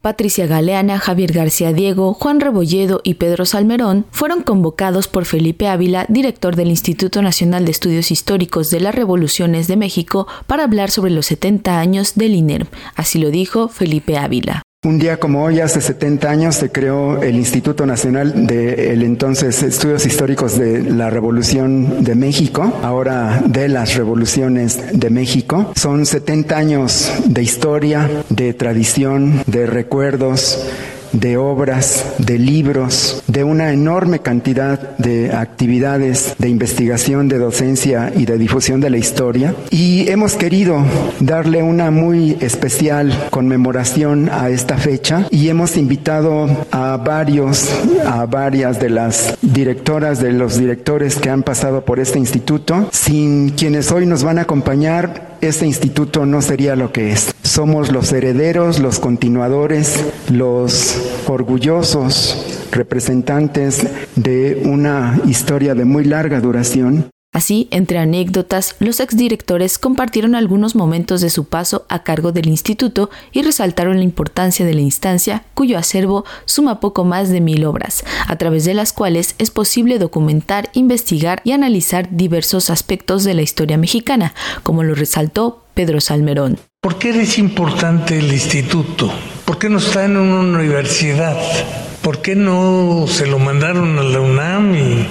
Patricia Galeana, Javier García Diego, Juan Rebolledo y Pedro Salmerón fueron convocados por Felipe Ávila, director del Instituto Nacional de Estudios Históricos de las Revoluciones de México, para hablar sobre los 70 años del INERM. Así lo dijo Felipe Ávila. Un día como hoy, hace 70 años, se creó el Instituto Nacional de el entonces Estudios Históricos de la Revolución de México, ahora de las Revoluciones de México. Son 70 años de historia, de tradición, de recuerdos, de obras, de libros, de una enorme cantidad de actividades de investigación, de docencia y de difusión de la historia. Y hemos querido darle una muy especial conmemoración a esta fecha y hemos invitado a varios, a varias de las directoras, de los directores que han pasado por este instituto, sin quienes hoy nos van a acompañar este instituto no sería lo que es. Somos los herederos, los continuadores, los orgullosos representantes de una historia de muy larga duración Así, entre anécdotas, los exdirectores compartieron algunos momentos de su paso a cargo del instituto y resaltaron la importancia de la instancia, cuyo acervo suma poco más de mil obras, a través de las cuales es posible documentar, investigar y analizar diversos aspectos de la historia mexicana, como lo resaltó Pedro Salmerón. ¿Por qué es importante el instituto? ¿Por qué no está en una universidad? ¿Por qué no se lo mandaron a la UNAM y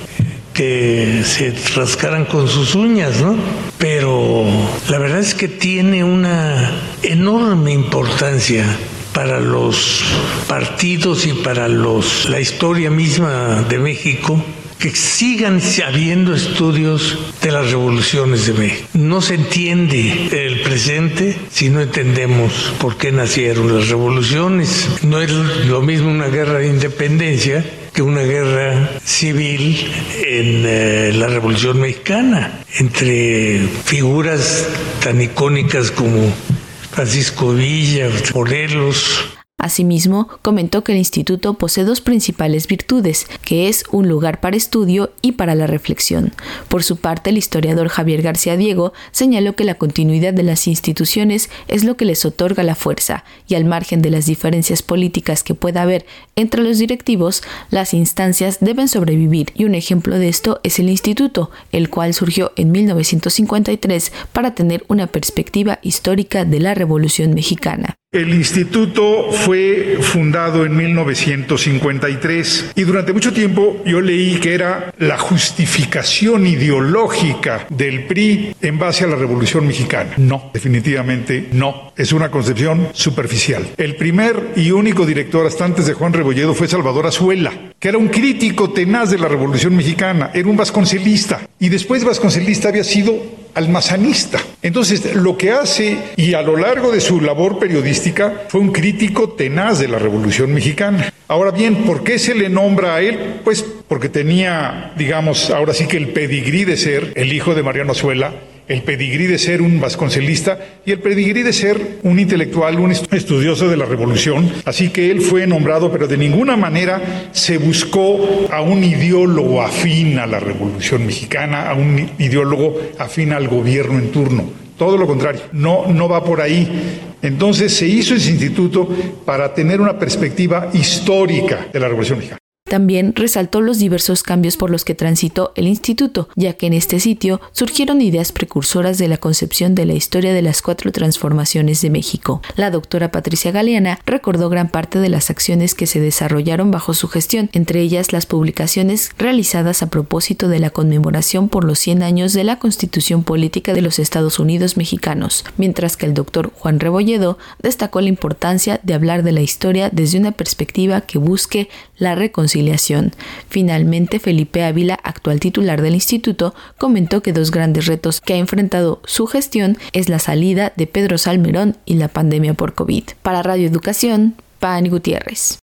que se rascaran con sus uñas, ¿no? Pero la verdad es que tiene una enorme importancia para los partidos y para los la historia misma de México que sigan habiendo estudios de las revoluciones de México. No se entiende el presente si no entendemos por qué nacieron las revoluciones. No es lo mismo una guerra de independencia que una guerra civil en eh, la Revolución Mexicana entre figuras tan icónicas como Francisco Villa, Morelos, Asimismo, comentó que el instituto posee dos principales virtudes, que es un lugar para estudio y para la reflexión. Por su parte, el historiador Javier García Diego señaló que la continuidad de las instituciones es lo que les otorga la fuerza, y al margen de las diferencias políticas que pueda haber entre los directivos, las instancias deben sobrevivir, y un ejemplo de esto es el instituto, el cual surgió en 1953 para tener una perspectiva histórica de la Revolución Mexicana. El instituto fue fundado en 1953 y durante mucho tiempo yo leí que era la justificación ideológica del PRI en base a la Revolución Mexicana. No, definitivamente no. Es una concepción superficial. El primer y único director hasta antes de Juan Rebolledo fue Salvador Azuela, que era un crítico tenaz de la Revolución Mexicana, era un vasconcelista y después vasconcelista había sido almazanista. Entonces, lo que hace, y a lo largo de su labor periodística, fue un crítico tenaz de la Revolución Mexicana. Ahora bien, ¿por qué se le nombra a él? Pues porque tenía, digamos, ahora sí que el pedigrí de ser el hijo de Mariano Azuela, el pedigrí de ser un vasconcelista y el pedigrí de ser un intelectual, un estudioso de la revolución. Así que él fue nombrado, pero de ninguna manera se buscó a un ideólogo afín a la revolución mexicana, a un ideólogo afín al gobierno en turno. Todo lo contrario, no, no va por ahí. Entonces se hizo ese instituto para tener una perspectiva histórica de la revolución mexicana. También resaltó los diversos cambios por los que transitó el instituto, ya que en este sitio surgieron ideas precursoras de la concepción de la historia de las cuatro transformaciones de México. La doctora Patricia Galeana recordó gran parte de las acciones que se desarrollaron bajo su gestión, entre ellas las publicaciones realizadas a propósito de la conmemoración por los 100 años de la Constitución Política de los Estados Unidos Mexicanos, mientras que el doctor Juan Rebolledo destacó la importancia de hablar de la historia desde una perspectiva que busque la reconciliación Finalmente, Felipe Ávila, actual titular del instituto, comentó que dos grandes retos que ha enfrentado su gestión es la salida de Pedro Salmerón y la pandemia por COVID. Para Radio Educación, Pani Gutiérrez.